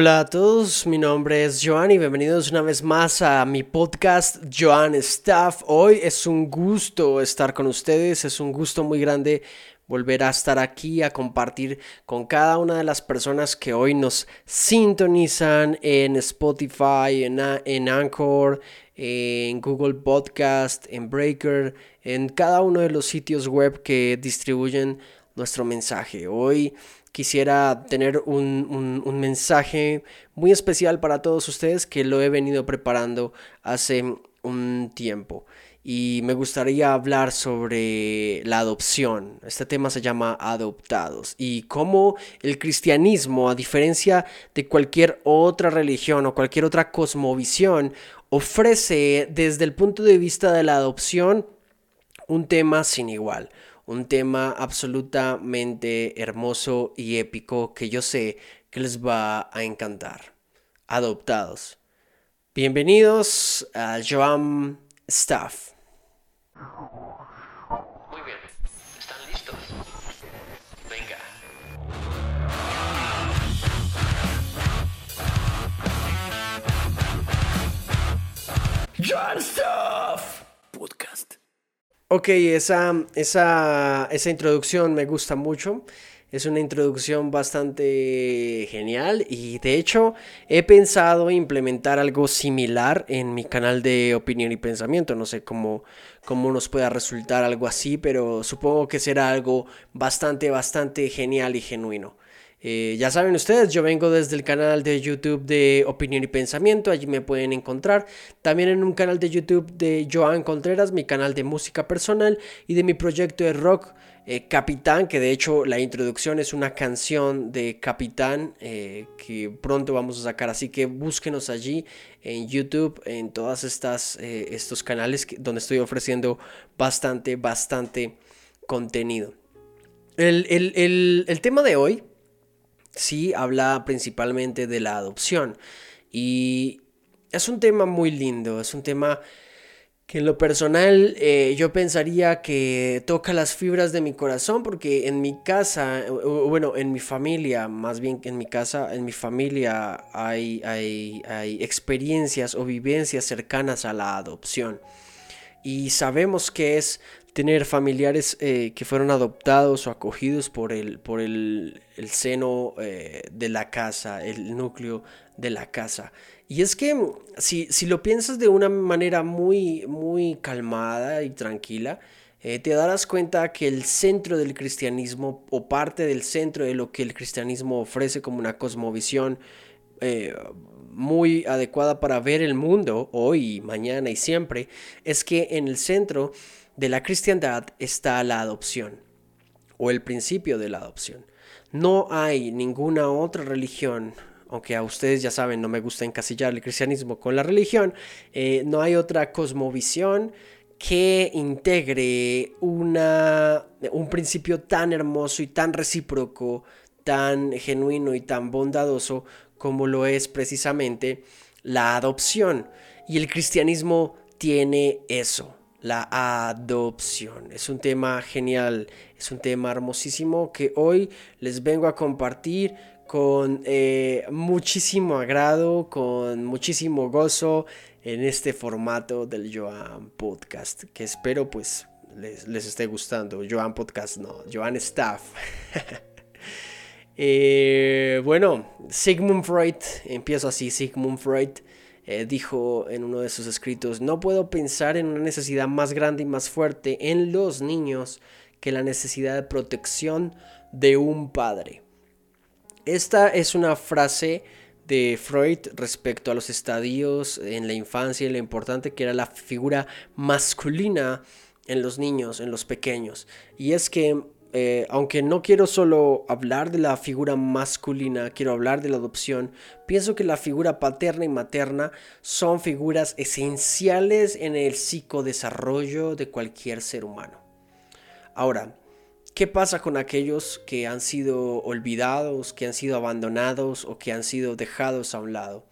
Hola a todos, mi nombre es Joan y bienvenidos una vez más a mi podcast Joan Staff. Hoy es un gusto estar con ustedes, es un gusto muy grande volver a estar aquí a compartir con cada una de las personas que hoy nos sintonizan en Spotify, en, en Anchor, en Google Podcast, en Breaker, en cada uno de los sitios web que distribuyen nuestro mensaje. Hoy quisiera tener un, mensaje muy especial para todos ustedes que lo he venido preparando hace un tiempo. Y me gustaría hablar sobre la adopción. Este tema se llama adoptados. Y cómo el cristianismo, a diferencia de cualquier otra religión o cualquier otra cosmovisión, ofrece desde el punto de vista de la adopción un tema sin igual un tema absolutamente hermoso y épico que yo sé que les va a encantar. Adoptados. Bienvenidos a Joam Staff. Muy bien, ¿están listos? Venga. Joam Staff Podcast. Ok, esa, esa, esa introducción me gusta mucho. Es una introducción bastante genial y de hecho he pensado implementar algo similar en mi canal de opinión y pensamiento. No sé cómo, cómo nos pueda resultar algo así, pero supongo que será algo bastante, bastante genial y genuino. Eh, ya saben ustedes, yo vengo desde el canal de YouTube de Opinión y Pensamiento, allí me pueden encontrar. También en un canal de YouTube de Joan Contreras, mi canal de música personal y de mi proyecto de rock eh, Capitán, que de hecho la introducción es una canción de Capitán eh, que pronto vamos a sacar, así que búsquenos allí en YouTube, en todas estas estos canales donde estoy ofreciendo bastante, bastante contenido. el, el, el tema de hoy sí habla principalmente de la adopción. Y es un tema muy lindo, es un tema que en lo personal eh, yo pensaría que toca las fibras de mi corazón porque en mi casa, bueno, en mi familia, más bien que en mi casa, en mi familia hay, hay, hay experiencias o vivencias cercanas a la adopción. Y sabemos que es tener familiares eh, que fueron adoptados o acogidos por el, por el, seno eh, de la casa, el núcleo de la casa. Y es que si, si lo piensas de una manera muy, muy calmada y tranquila, eh, te darás cuenta que el centro del cristianismo o parte del centro de lo que el cristianismo ofrece como una cosmovisión muy adecuada para ver el mundo hoy, mañana y siempre, es que en el centro de la cristiandad está la adopción o el principio de la adopción. No hay ninguna otra religión, aunque a ustedes ya saben, no me gusta encasillar el cristianismo con la religión, eh, no hay otra cosmovisión que integre una, un principio tan hermoso y tan recíproco, tan genuino y tan bondadoso como lo es precisamente la adopción. Y el cristianismo tiene eso la adopción. Es un tema genial, es un tema hermosísimo que hoy les vengo a compartir con eh, muchísimo agrado, con muchísimo gozo en este formato del Joan Podcast, que espero pues les, esté gustando. Joan Podcast, no, Joan Staff. Eh, bueno, Sigmund Freud, empiezo así, Sigmund Freud eh, dijo en uno de sus escritos, no puedo pensar en una necesidad más grande y más fuerte en los niños que la necesidad de protección de un padre. Esta es una frase de Freud respecto a los estadios en la infancia y lo importante que era la figura masculina en los niños, en los pequeños. Y es que eh, aunque no quiero solo hablar de la figura masculina, quiero hablar de la adopción, pienso que la figura paterna y materna son figuras esenciales en el psicodesarrollo de cualquier ser humano. Ahora, ¿qué pasa con aquellos que han sido olvidados, que han sido abandonados o que han sido dejados a un lado?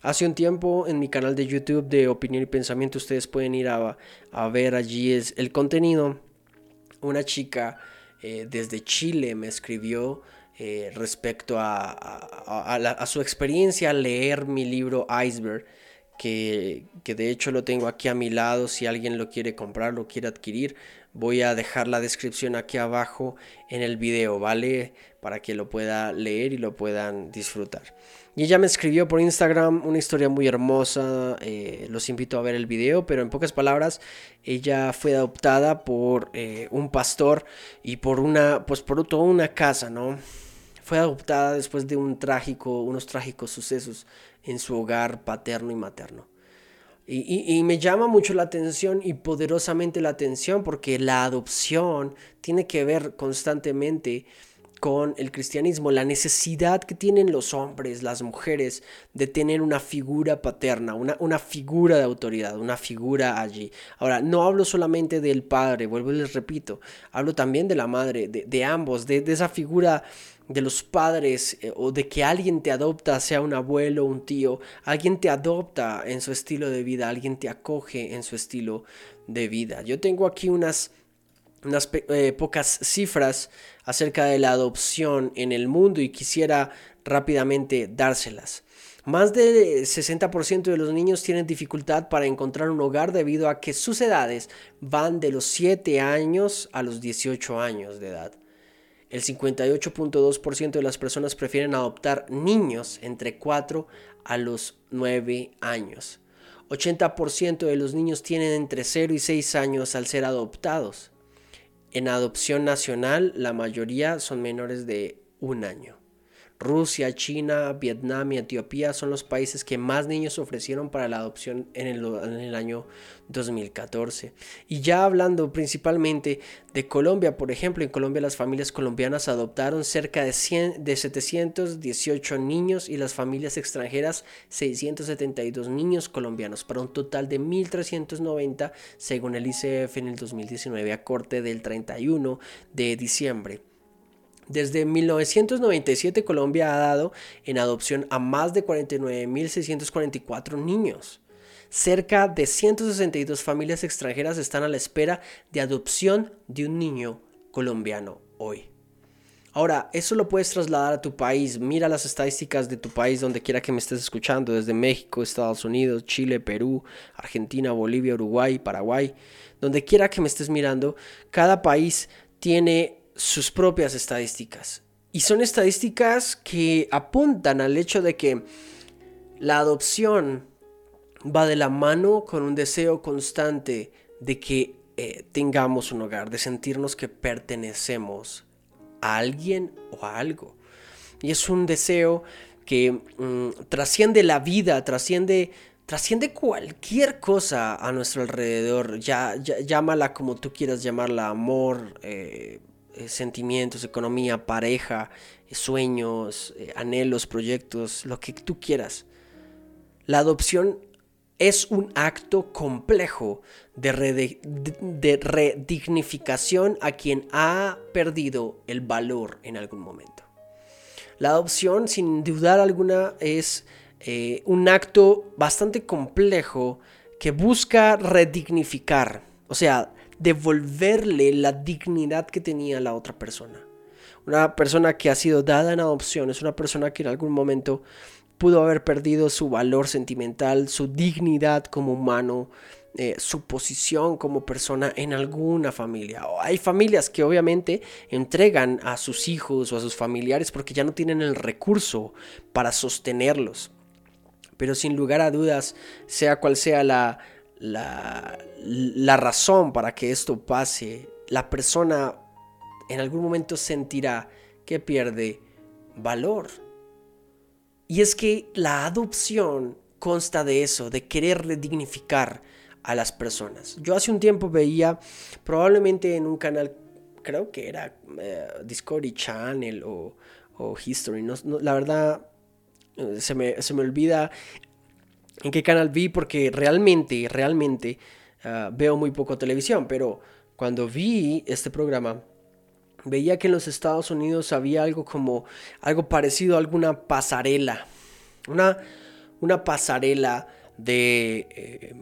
Hace un tiempo en mi canal de YouTube de Opinión y Pensamiento ustedes pueden ir a, a ver allí el contenido. Una chica eh, desde Chile me escribió eh, respecto a, su experiencia al leer mi libro Iceberg, que, que, de hecho lo tengo aquí a mi lado, si alguien lo quiere comprar, lo quiere adquirir, voy a dejar la descripción aquí abajo en el video, ¿vale? Para que lo pueda leer y lo puedan disfrutar. Y ella me escribió por Instagram una historia muy hermosa, eh, los invito a ver el video, pero en pocas palabras, ella fue adoptada por eh, un pastor y por una, pues por toda una casa, ¿no? Fue adoptada después de un trágico, unos trágicos sucesos en su hogar paterno y materno. Y, y, me llama mucho la atención y poderosamente la atención porque la adopción tiene que ver constantemente con el cristianismo, la necesidad que tienen los hombres, las mujeres, de tener una figura paterna, una, una figura de autoridad, una figura allí. Ahora, no hablo solamente del padre, vuelvo y les repito, hablo también de la madre, de, ambos, de, esa figura de los padres eh, o de que alguien te adopta, sea un abuelo, un tío, alguien te adopta en su estilo de vida, alguien te acoge en su estilo de vida. Yo tengo aquí unas unas eh, pocas cifras acerca de la adopción en el mundo y quisiera rápidamente dárselas. Más del 60% de los niños tienen dificultad para encontrar un hogar debido a que sus edades van de los 7 años a los 18 años de edad. El 58.2% de las personas prefieren adoptar niños entre 4 a los 9 años. 80% de los niños tienen entre 0 y 6 años al ser adoptados. En adopción nacional, la mayoría son menores de un año. Rusia, China, Vietnam y Etiopía son los países que más niños ofrecieron para la adopción en el, año 2014. Y ya hablando principalmente de Colombia, por ejemplo, en Colombia las familias colombianas adoptaron cerca de, 100, de 718 niños y las familias extranjeras 672 niños colombianos, para un total de 1.390 según el ICF en el 2019 a corte del 31 de diciembre. Desde 1997 Colombia ha dado en adopción a más de 49.644 niños. Cerca de 162 familias extranjeras están a la espera de adopción de un niño colombiano hoy. Ahora, eso lo puedes trasladar a tu país. Mira las estadísticas de tu país donde quiera que me estés escuchando, desde México, Estados Unidos, Chile, Perú, Argentina, Bolivia, Uruguay, Paraguay. Donde quiera que me estés mirando, cada país tiene sus propias estadísticas. Y son estadísticas que apuntan al hecho de que la adopción va de la mano con un deseo constante de que eh, tengamos un hogar, de sentirnos que pertenecemos a alguien o a algo. Y es un deseo que mm, trasciende la vida, trasciende, trasciende cualquier cosa a nuestro alrededor. Ya, llámala como tú quieras llamarla, amor, eh, eh, sentimientos, economía, pareja, eh, sueños, eh, anhelos, proyectos, lo que tú quieras. La adopción es un acto complejo de, de, redignificación a quien ha perdido el valor en algún momento. La adopción, sin dudar alguna, es un acto bastante complejo que busca redignificar, o sea, devolverle la dignidad que tenía la otra persona. Una persona que ha sido dada en adopción es una persona que en algún momento pudo haber perdido su valor sentimental, su dignidad como humano, eh, su posición como persona en alguna familia. hay familias que obviamente entregan a sus hijos o a sus familiares porque ya no tienen el recurso para sostenerlos. Pero sin lugar a dudas, sea cual sea la, la, razón para que esto pase, la persona en algún momento sentirá que pierde valor. Y es que la adopción consta de eso, de querer redignificar a las personas. Yo hace un tiempo veía, probablemente en un canal, creo que era eh, Discovery Channel o, History, la verdad eh, se me, se me olvida en qué canal vi porque realmente, realmente ah, veo muy poco televisión, pero cuando vi este programa veía que en los Estados Unidos había algo como algo parecido a alguna pasarela, una, una pasarela de, eh,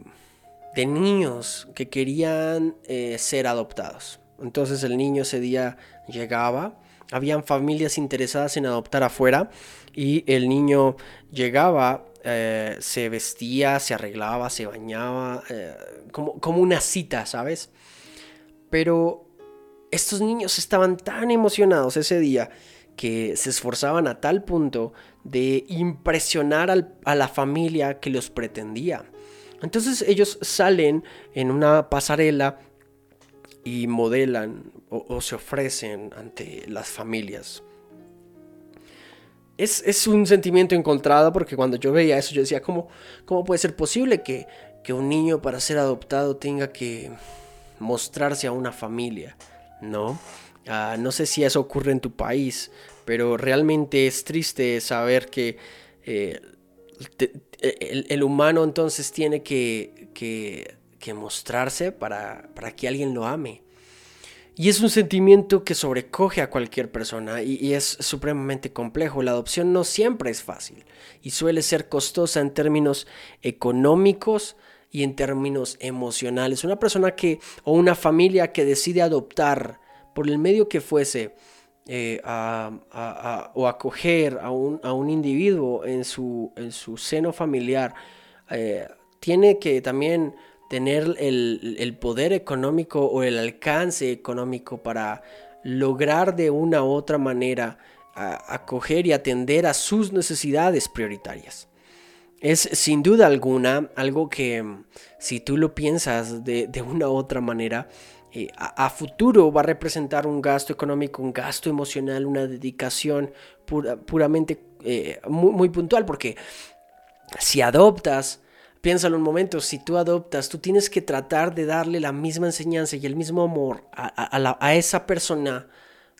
de niños que querían eh, ser adoptados. Entonces el niño ese día llegaba habían familias interesadas en adoptar afuera y el niño llegaba, eh, se vestía, se arreglaba, se bañaba, eh, como, como una cita, ¿sabes? Pero estos niños estaban tan emocionados ese día que se esforzaban a tal punto de impresionar a la familia que los pretendía. Entonces ellos salen en una pasarela y modelan o, se ofrecen ante las familias. Es, un sentimiento encontrado porque cuando yo veía eso yo decía, ¿cómo, cómo puede ser posible que, un niño para ser adoptado tenga que mostrarse a una familia? ¿No? Ah, no sé si eso ocurre en tu país, pero realmente es triste saber que eh, el, humano entonces tiene que, que, mostrarse para, para, que alguien lo ame. Y es un sentimiento que sobrecoge a cualquier persona y, es supremamente complejo. La adopción no siempre es fácil y suele ser costosa en términos económicos y en términos emocionales. Una persona que o una familia que decide adoptar por el medio que fuese eh, o acoger a un, a un individuo en su, en su, seno familiar, eh, tiene que también tener el, poder económico o el alcance económico para lograr de una u otra manera acoger y atender a sus necesidades prioritarias. Es sin duda alguna algo que si tú lo piensas de, de una u otra manera, eh, a, futuro va a representar un gasto económico, un gasto emocional, una dedicación puramente eh, muy, puntual, porque si adoptas, piénsalo un momento, si tú adoptas, tú tienes que tratar de darle la misma enseñanza y el mismo amor a, esa persona,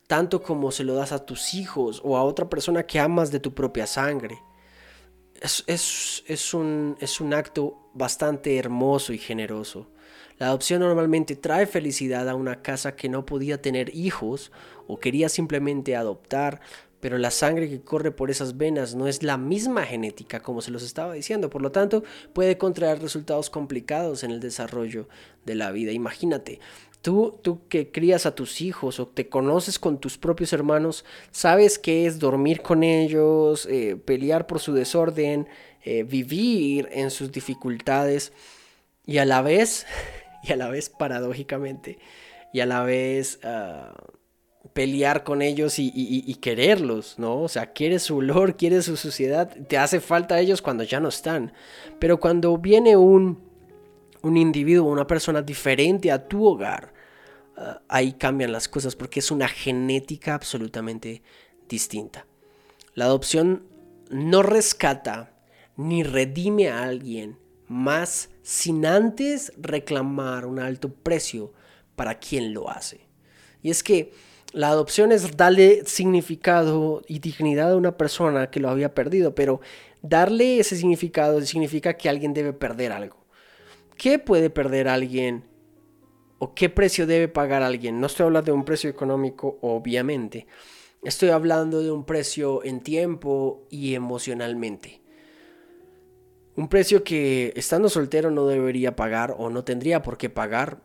tanto como se lo das a tus hijos o a otra persona que amas de tu propia sangre. es, un, es un acto bastante hermoso y generoso. La adopción normalmente trae felicidad a una casa que no podía tener hijos o quería simplemente adoptar, pero la sangre que corre por esas venas no es la misma genética como se los estaba diciendo, por lo tanto puede contraer resultados complicados en el desarrollo de la vida. Imagínate, Tú, tú, que crías a tus hijos o te conoces con tus propios hermanos, sabes qué es dormir con ellos, eh, pelear por su desorden, eh, vivir en sus dificultades y a la vez y a la vez paradójicamente y a la vez ah, pelear con ellos y, quererlos, ¿no? O sea, quieres su olor, quieres su suciedad, te hace falta a ellos cuando ya no están. Pero cuando viene un, un individuo, una persona diferente a tu hogar, ah, ahí cambian las cosas porque es una genética absolutamente distinta. La adopción no rescata ni redime a alguien más sin antes reclamar un alto precio para quien lo hace. Y es que la adopción es darle significado y dignidad a una persona que lo había perdido, pero darle ese significado significa que alguien debe perder algo. ¿Qué puede perder alguien? ¿O qué precio debe pagar alguien? No estoy hablando de un precio económico, obviamente. Estoy hablando de un precio en tiempo y emocionalmente. Un precio que estando soltero no debería pagar o no tendría por qué pagar.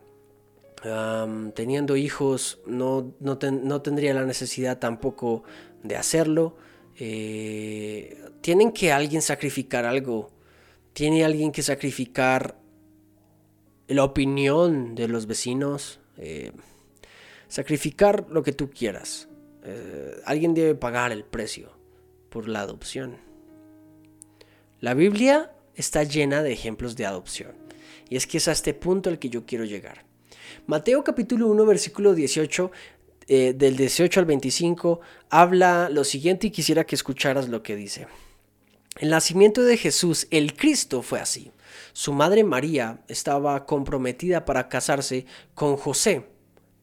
Teniendo hijos no, no, tendría la necesidad tampoco de hacerlo. Eh, tienen que alguien sacrificar algo. Tiene alguien que sacrificar la opinión de los vecinos. Eh, sacrificar lo que tú quieras. Eh, alguien debe pagar el precio por la adopción. La Biblia está llena de ejemplos de adopción. Y es que es a este punto al que yo quiero llegar. Mateo capítulo 1 versículo 18 eh, del 18 al 25 habla lo siguiente y quisiera que escucharas lo que dice. El nacimiento de Jesús, el Cristo, fue así. Su madre María estaba comprometida para casarse con José,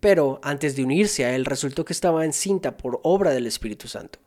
pero antes de unirse a él resultó que estaba encinta por obra del Espíritu Santo.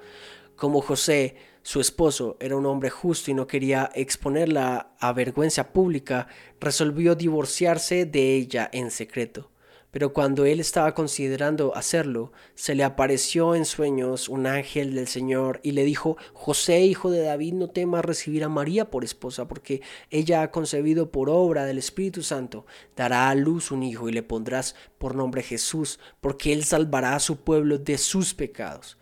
Como José su esposo era un hombre justo y no quería exponerla a vergüenza pública, resolvió divorciarse de ella en secreto. Pero cuando él estaba considerando hacerlo, se le apareció en sueños un ángel del Señor y le dijo, José, hijo de David, no temas recibir a María por esposa, porque ella ha concebido por obra del Espíritu Santo, dará a luz un hijo y le pondrás por nombre Jesús, porque él salvará a su pueblo de sus pecados.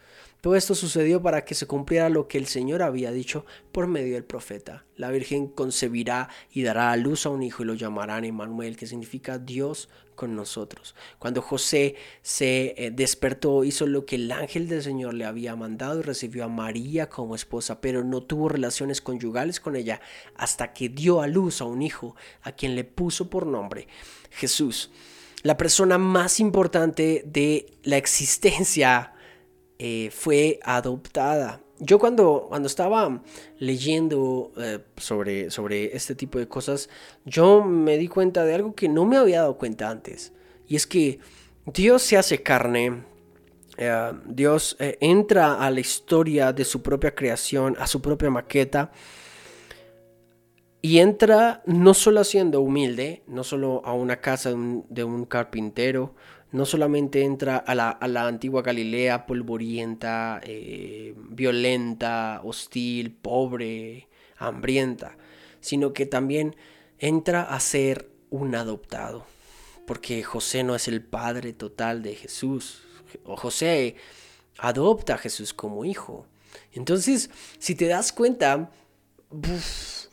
Todo esto sucedió para que se cumpliera lo que el Señor había dicho por medio del profeta. La Virgen concebirá y dará a luz a un hijo y lo llamarán Emmanuel, que significa Dios con nosotros. Cuando José se eh, despertó, hizo lo que el ángel del Señor le había mandado y recibió a María como esposa, pero no tuvo relaciones conyugales con ella hasta que dio a luz a un hijo, a quien le puso por nombre Jesús. La persona más importante de la existencia eh, fue adoptada. Yo cuando, cuando estaba leyendo eh, sobre, sobre este tipo de cosas, yo me di cuenta de algo que no me había dado cuenta antes. Y es que Dios se hace carne, eh, Dios entra a la historia de su propia creación, a su propia maqueta. Y entra no solo siendo humilde, no solo a una casa de un carpintero no solamente entra a la, antigua Galilea polvorienta, eh, violenta, hostil, pobre, hambrienta, sino que también entra a ser un adoptado, porque José no es el padre total de Jesús, José adopta a Jesús como hijo. Entonces, si te das cuenta,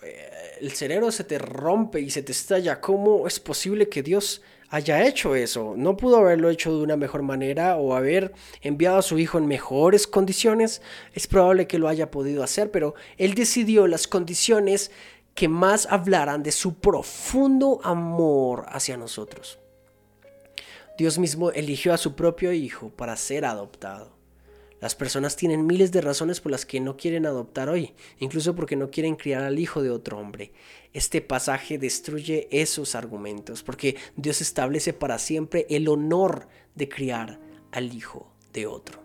eh, el cerebro se te rompe y se te estalla. ¿Cómo es posible que Dios haya hecho eso. No pudo haberlo hecho de una mejor manera o haber enviado a su hijo en mejores condiciones. Es probable que lo haya podido hacer, pero él decidió las condiciones que más hablaran de su profundo amor hacia nosotros. Dios mismo eligió a su propio hijo para ser adoptado. Las personas tienen miles de razones por las que no quieren adoptar hoy, incluso porque no quieren criar al hijo de otro hombre. Este pasaje destruye esos argumentos, porque Dios establece para siempre el honor de criar al hijo de otro.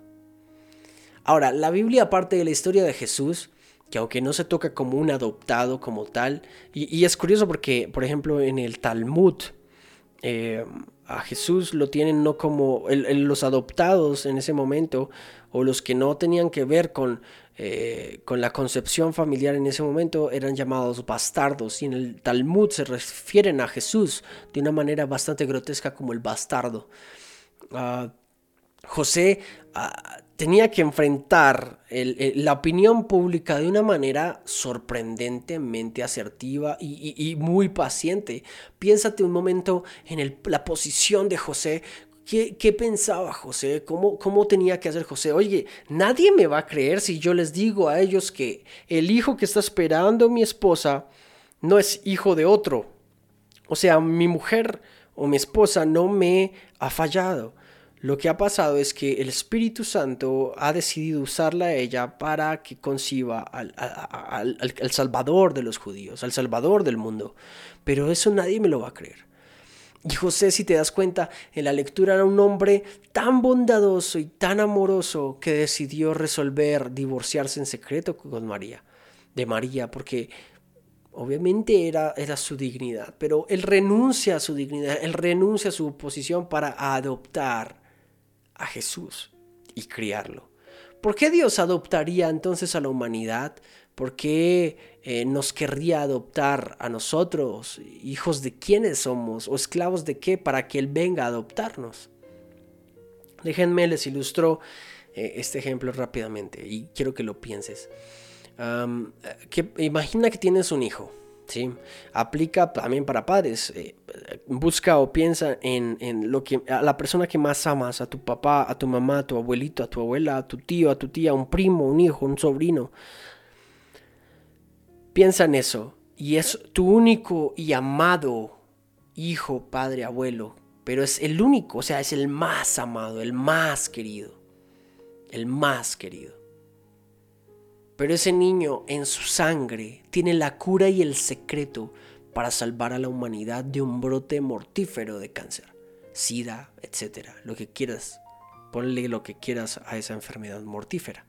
Ahora, la Biblia, aparte de la historia de Jesús, que aunque no se toca como un adoptado como tal, y, es curioso porque, por ejemplo, en el Talmud, eh, a Jesús lo tienen no como los adoptados en ese momento o los que no tenían que ver con, eh, con la concepción familiar en ese momento eran llamados bastardos y en el Talmud se refieren a Jesús de una manera bastante grotesca como el bastardo. Ah, José ah, tenía que enfrentar la opinión pública de una manera sorprendentemente asertiva y, muy paciente. Piénsate un momento en la posición de José. ¿Qué, pensaba José? ¿Cómo, ¿Cómo tenía que hacer José? Oye, nadie me va a creer si yo les digo a ellos que el hijo que está esperando mi esposa no es hijo de otro. O sea, mi mujer o mi esposa no me ha fallado. Lo que ha pasado es que el Espíritu Santo ha decidido usarla a ella para que conciba al, Salvador de los judíos, al Salvador del mundo. Pero eso nadie me lo va a creer. Y José, si te das cuenta, en la lectura era un hombre tan bondadoso y tan amoroso que decidió resolver divorciarse en secreto con María, de María, porque obviamente era, era su dignidad, pero él renuncia a su dignidad, él renuncia a su posición para adoptar a Jesús y criarlo. ¿Por qué Dios adoptaría entonces a la humanidad? ¿Por qué eh, nos querría adoptar a nosotros? ¿Hijos de quiénes somos? ¿O esclavos de qué? Para que Él venga a adoptarnos. Déjenme les ilustro eh, este ejemplo rápidamente y quiero que lo pienses. que, imagina que tienes un hijo ¿sí? Aplica también para padres. Eh, busca o piensa en, lo que, a la persona que más amas, a tu papá, a tu mamá, a tu abuelito, a tu abuela, a tu tío, a tu tía, un primo, un hijo, un sobrino. Piensa en eso. Y es tu único y amado hijo, padre, abuelo. Pero es el único, o sea, es el más amado, el más querido. El más querido. Pero ese niño en su sangre tiene la cura y el secreto para salvar a la humanidad de un brote mortífero de cáncer, sida, etcétera, lo que quieras. Ponle lo que quieras a esa enfermedad mortífera.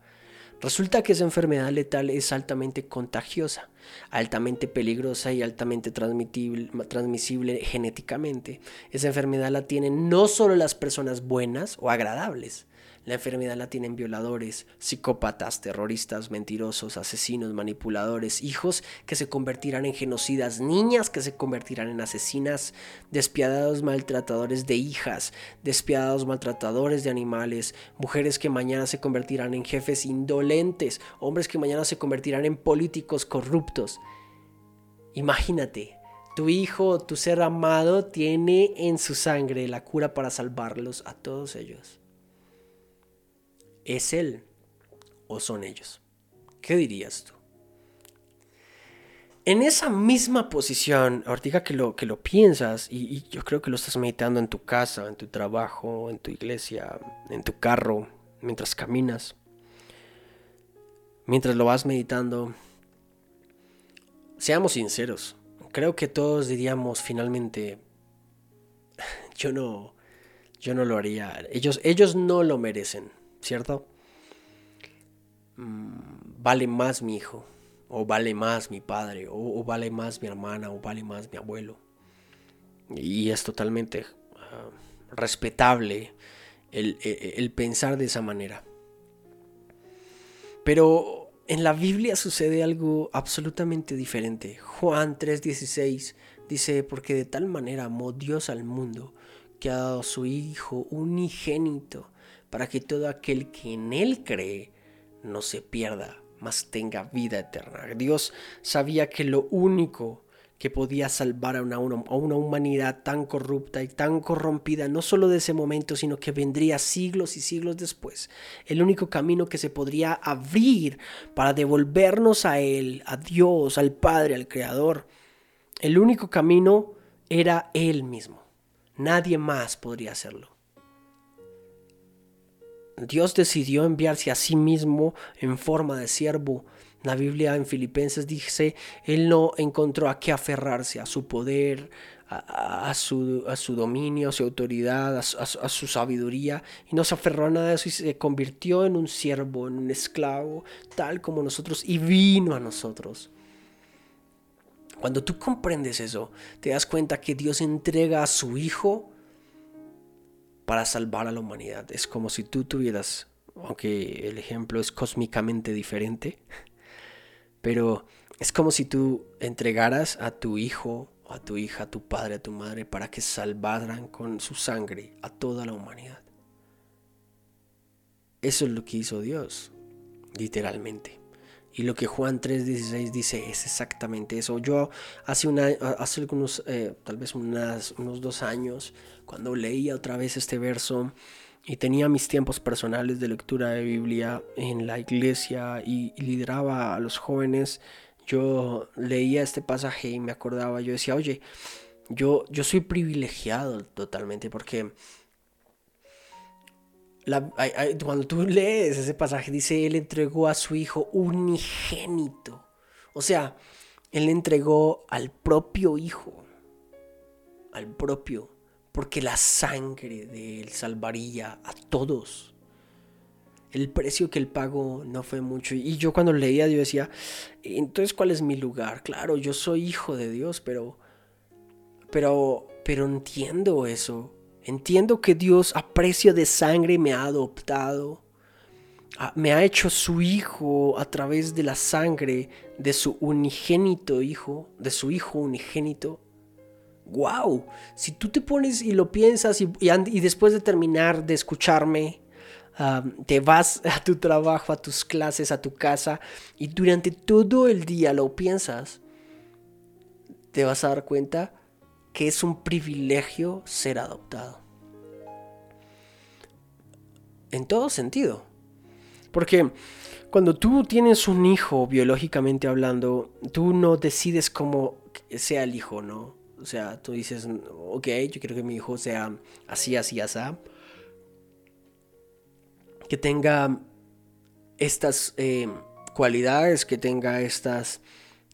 Resulta que esa enfermedad letal es altamente contagiosa, altamente peligrosa y altamente transmisible genéticamente. Esa enfermedad la tienen no solo las personas buenas o agradables, la enfermedad la tienen violadores, psicópatas, terroristas, mentirosos, asesinos, manipuladores, hijos que se convertirán en genocidas, niñas que se convertirán en asesinas, despiadados maltratadores de hijas, despiadados maltratadores de animales, mujeres que mañana se convertirán en jefes indolentes, hombres que mañana se convertirán en políticos corruptos. Imagínate, tu hijo, tu ser amado, tiene en su sangre la cura para salvarlos a todos ellos. ¿Es él o son ellos? ¿Qué dirías tú? En esa misma posición, ahorita que lo, que lo piensas, y, yo creo que lo estás meditando en tu casa, en tu trabajo, en tu iglesia, en tu carro, mientras caminas, mientras lo vas meditando, seamos sinceros, creo que todos diríamos finalmente, yo no, yo no lo haría, ellos, ellos no lo merecen. ¿Cierto? Mm, vale más mi hijo, o vale más mi padre, o, vale más mi hermana, o vale más mi abuelo. Y es totalmente ah, respetable el, el pensar de esa manera. Pero en la Biblia sucede algo absolutamente diferente. Juan 3:16 dice, porque de tal manera amó Dios al mundo que ha dado a su Hijo unigénito para que todo aquel que en Él cree no se pierda, mas tenga vida eterna. Dios sabía que lo único que podía salvar a una, a una, humanidad tan corrupta y tan corrompida, no solo de ese momento, sino que vendría siglos y siglos después. El único camino que se podría abrir para devolvernos a Él, a Dios, al Padre, al Creador, el único camino era Él mismo. Nadie más podría hacerlo. Dios decidió enviarse a sí mismo en forma de siervo. La Biblia en Filipenses dice, Él no encontró a qué aferrarse, a su poder, a, su, a su, dominio, a su autoridad, a su, sabiduría, y no se aferró a nada de eso y se convirtió en un siervo, en un esclavo, tal como nosotros, y vino a nosotros. Cuando tú comprendes eso, te das cuenta que Dios entrega a su Hijo para salvar a la humanidad. Es como si tú tuvieras, aunque el ejemplo es cósmicamente diferente, pero es como si tú entregaras a tu hijo, a tu hija, a tu padre, a tu madre, para que salvaran con su sangre a toda la humanidad. Eso es lo que hizo Dios, literalmente. Y lo que Juan 3:16 dice es exactamente eso. Yo hace, algunos, eh, tal vez unos dos años, cuando leía otra vez este verso y tenía mis tiempos personales de lectura de Biblia en la iglesia y, lideraba a los jóvenes, yo leía este pasaje y me acordaba, yo decía, oye, yo, yo soy privilegiado totalmente porque cuando tú lees ese pasaje dice, él entregó a su hijo unigénito. O sea, él entregó al propio hijo, al propio porque la sangre de Él salvaría a todos. El precio que Él pagó no fue mucho. Y yo cuando leía, yo decía, entonces, ¿cuál es mi lugar? Claro, yo soy hijo de Dios, pero, pero, pero entiendo eso. Entiendo que Dios a precio de sangre me ha adoptado. Me ha hecho su hijo a través de la sangre de su unigénito hijo, de su hijo unigénito wow, si tú te pones y lo piensas y, y, después de terminar de escucharme, te vas a tu trabajo, a tus clases, a tu casa y durante todo el día lo piensas, te vas a dar cuenta que es un privilegio ser adoptado. En todo sentido. Porque cuando tú tienes un hijo, biológicamente hablando, tú no decides cómo sea el hijo, ¿no? O sea, tú dices, ok, yo quiero que mi hijo sea así, así, así. Que tenga estas eh, cualidades, que tenga estas,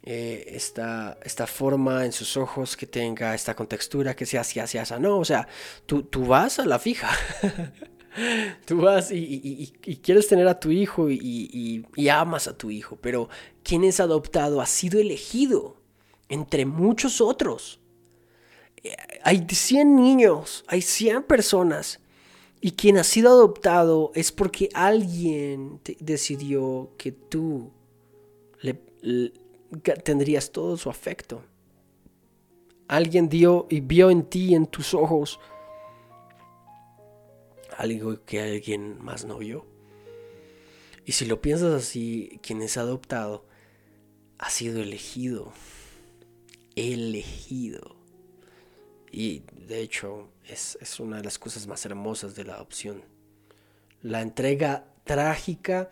eh, esta, esta forma en sus ojos, que tenga esta contextura, que sea así, así, así. No, o sea, tú, tú vas a la fija. Tú vas y, quieres tener a tu hijo y, amas a tu hijo, pero quien es adoptado ha sido elegido entre muchos otros. Eh, hay 100 niños, hay 100 personas y quien ha sido adoptado es porque alguien decidió que tú le, tendrías todo su afecto. Alguien dio y vio en ti, en tus ojos, algo que alguien más no vio. Y si lo piensas así, quien es adoptado ha sido elegido. Elegido. Y de hecho es, es una de las cosas más hermosas de la adopción. La entrega trágica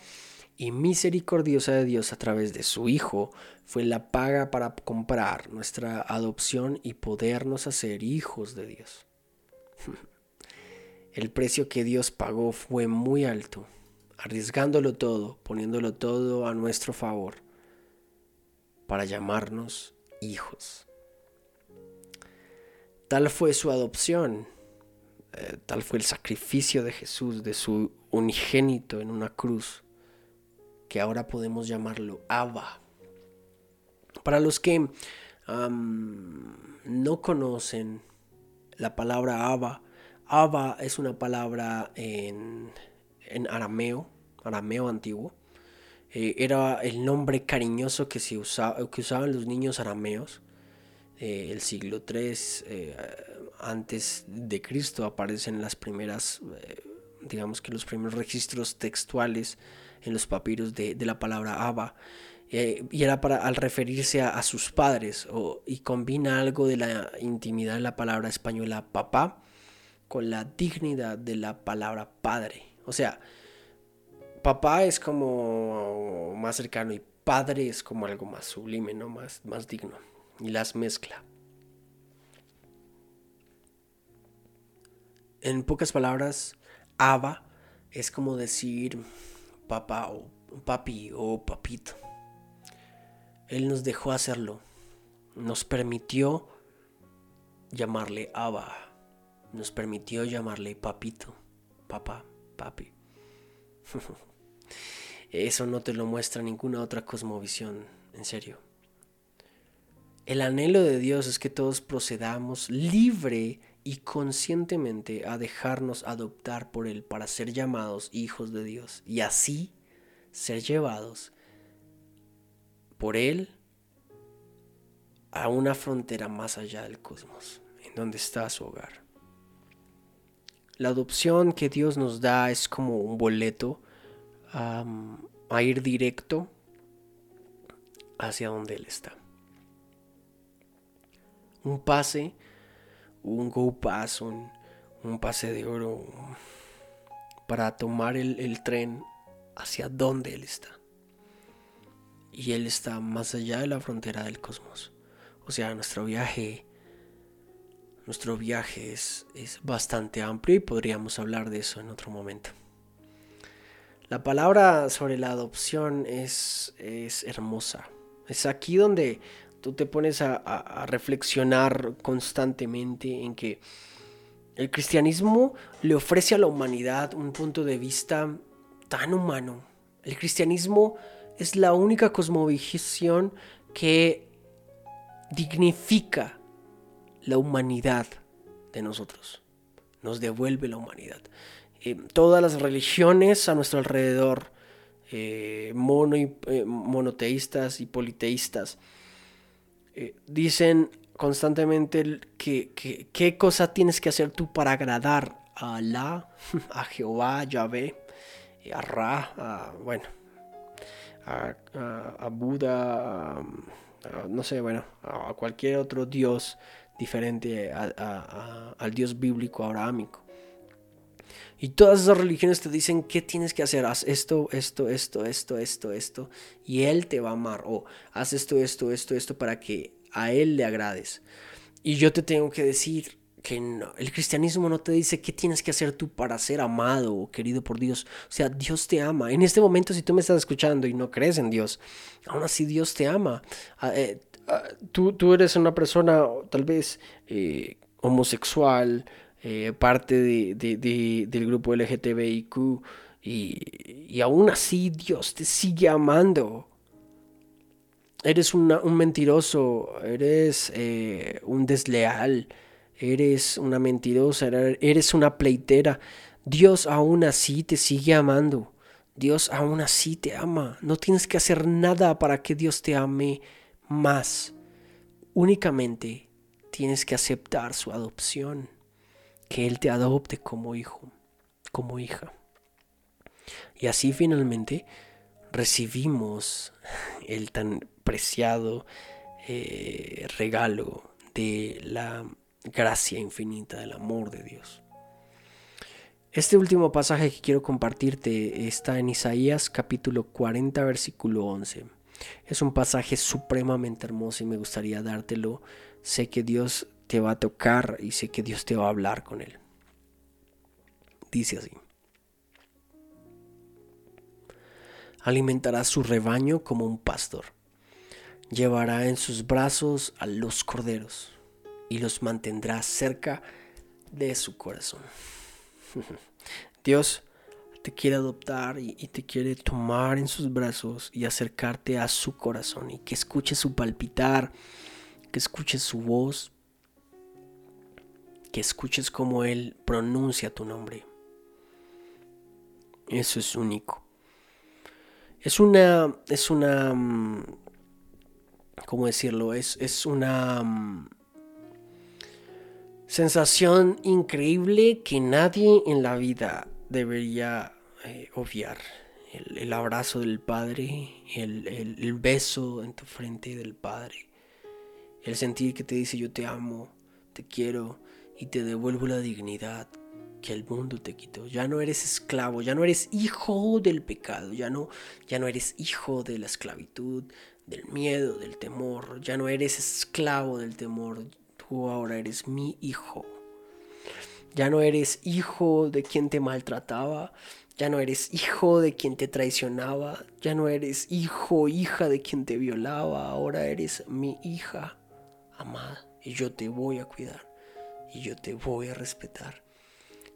y misericordiosa de Dios a través de su Hijo fue la paga para comprar nuestra adopción y podernos hacer hijos de Dios. El precio que Dios pagó fue muy alto, arriesgándolo todo, poniéndolo todo a nuestro favor, para llamarnos hijos. Tal fue su adopción, eh, tal fue el sacrificio de Jesús, de su unigénito en una cruz, que ahora podemos llamarlo Abba. Para los que no conocen la palabra Abba, Abba es una palabra en, arameo, arameo antiguo. Eh, era el nombre cariñoso que, se usaba, que usaban los niños arameos. Eh, el siglo III eh, antes de Cristo aparecen las primeras, digamos que los primeros registros textuales en los papiros de, la palabra Abba. y era para al referirse a, sus padres y combina algo de la intimidad de la palabra española papá con la dignidad de la palabra padre. O sea, papá es como más cercano y padre es como algo más sublime, ¿no? Más, más digno. Y las mezcla. En pocas palabras, Aba es como decir papá o papi o papito. Él nos dejó hacerlo. Nos permitió llamarle Aba nos permitió llamarle papito, papá, papi. Eso no te lo muestra ninguna otra cosmovisión, en serio. El anhelo de Dios es que todos procedamos libre y conscientemente a dejarnos adoptar por Él para ser llamados hijos de Dios y así ser llevados por Él a una frontera más allá del cosmos, en donde está su hogar. La adopción que Dios nos da es como un boleto a ir directo hacia donde Él está. Un pase, un go pass, un, pase de oro para tomar el, tren hacia donde Él está. Y Él está más allá de la frontera del cosmos. O sea, nuestro viaje nuestro viaje es, bastante amplio y podríamos hablar de eso en otro momento. La palabra sobre la adopción es, es hermosa. Es aquí donde tú te pones a, reflexionar constantemente en que el cristianismo le ofrece a la humanidad un punto de vista tan humano. El cristianismo es la única cosmovisión que dignifica la humanidad de nosotros, nos devuelve la humanidad. Eh, todas las religiones a nuestro alrededor, eh, mono eh, monoteístas y politeístas, dicen constantemente que, qué cosa tienes que hacer tú para agradar a Alá, a Jehová, a Yahvé, a Ra, a, bueno, a, Buda, no sé, bueno, a cualquier otro dios diferente al Dios bíblico abrahámico. Y todas esas religiones te dicen qué tienes que hacer. Haz esto, esto, esto, esto, esto, esto. Y Él te va a amar. O haz esto, esto, esto, esto para que a Él le agrades. Y yo te tengo que decir que el cristianismo no te dice qué tienes que hacer tú para ser amado o querido por Dios. O sea, Dios te ama. En este momento, si tú me estás escuchando y no crees en Dios, aún así Dios te ama. Ah, eh, tú, tú eres una persona tal vez eh, homosexual, eh, parte de, de, de, del grupo LGTBIQ y, aún así Dios te sigue amando. Eres un mentiroso, eres eh, un desleal, eres una mentirosa, eres una pleitera. Dios aún así te sigue amando. Dios aún así te ama. No tienes que hacer nada para que Dios te ame más. Únicamente tienes que aceptar su adopción. Que Él te adopte como hijo, como hija. Y así finalmente recibimos el tan preciado eh, regalo de la gracia infinita del amor de Dios. Este último pasaje que quiero compartirte está en Isaías capítulo 40 versículo 11. Es un pasaje supremamente hermoso y me gustaría dártelo. Sé que Dios te va a tocar y sé que Dios te va a hablar con él. Dice así. Alimentará su rebaño como un pastor. Llevará en sus brazos a los corderos y los mantendrá cerca de su corazón. Dios te quiere adoptar y, te quiere tomar en sus brazos y acercarte a su corazón y que escuches su palpitar, que escuches su voz, que escuches cómo Él pronuncia tu nombre. Eso es único. Es una, es una, mm, ¿cómo decirlo? Es, es una mm, sensación increíble que nadie en la vida debería eh, obviar. El, abrazo del Padre, el, el, beso en tu frente del Padre, el sentir que te dice yo te amo, te quiero y te devuelvo la dignidad que el mundo te quitó. Ya no eres esclavo, ya no eres hijo del pecado, ya no, ya no eres hijo de la esclavitud, del miedo, del temor, ya no eres esclavo del temor, tú ahora eres mi hijo. Ya no eres hijo de quien te maltrataba, ya no eres hijo de quien te traicionaba, ya no eres hijo hija de quien te violaba, ahora eres mi hija amada y yo te voy a cuidar y yo te voy a respetar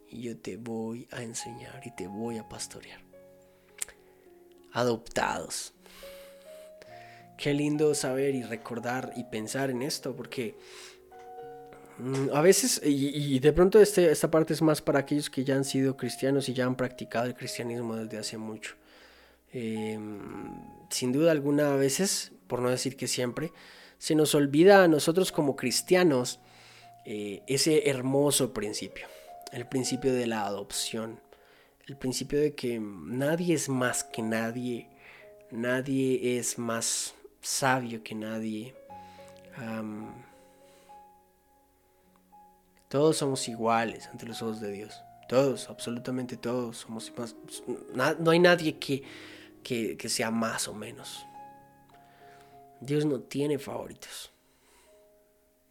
y yo te voy a enseñar y te voy a pastorear. Adoptados. Qué lindo saber y recordar y pensar en esto porque Mm, a veces, y, de pronto este, esta parte es más para aquellos que ya han sido cristianos y ya han practicado el cristianismo desde hace mucho. Em, sin duda alguna, a veces, por no decir que siempre, se nos olvida a nosotros como cristianos eh, ese hermoso principio, el principio de la adopción, el principio de que nadie es más que nadie, nadie es más sabio que nadie. Todos somos iguales ante los ojos de Dios. Todos, absolutamente todos somos No hay nadie que, que sea más o menos. Dios no tiene favoritos.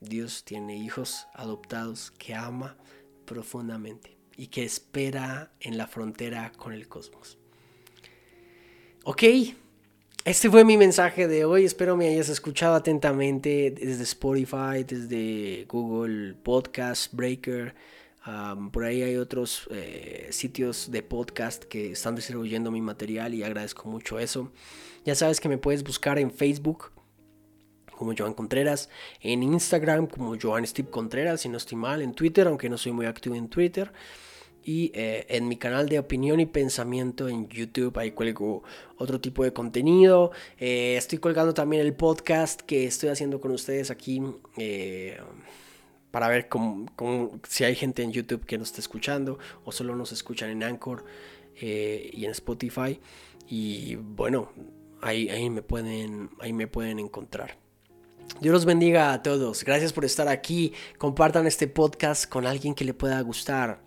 Dios tiene hijos adoptados que ama profundamente y que espera en la frontera con el cosmos. Ok, este fue mi mensaje de hoy. Espero me hayas escuchado atentamente desde Spotify, desde Google Podcast, Breaker. por ahí hay otros eh, sitios de podcast que están distribuyendo mi material y agradezco mucho eso. Ya sabes que me puedes buscar en Facebook como Joan Contreras, en Instagram como Joan Steve Contreras, si no estoy mal, en Twitter, aunque no soy muy activo en Twitter y eh, en mi canal de opinión y pensamiento en YouTube. Ahí cuelgo otro tipo de contenido. Eh, estoy colgando también el podcast que estoy haciendo con ustedes aquí. Eh, para ver si hay gente en YouTube que nos está escuchando o solo nos escuchan en Anchor y en Spotify. Y bueno, ahí, ahí, me pueden, ahí me pueden encontrar. Dios los bendiga a todos. Gracias por estar aquí. Compartan este podcast con alguien que le pueda gustar.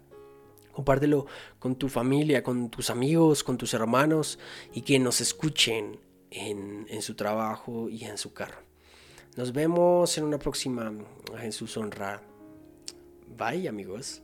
Compártelo con tu familia, con tus amigos, con tus hermanos y que nos escuchen en, su trabajo y en su carro. Nos vemos en una próxima Jesús Honra. Bye amigos.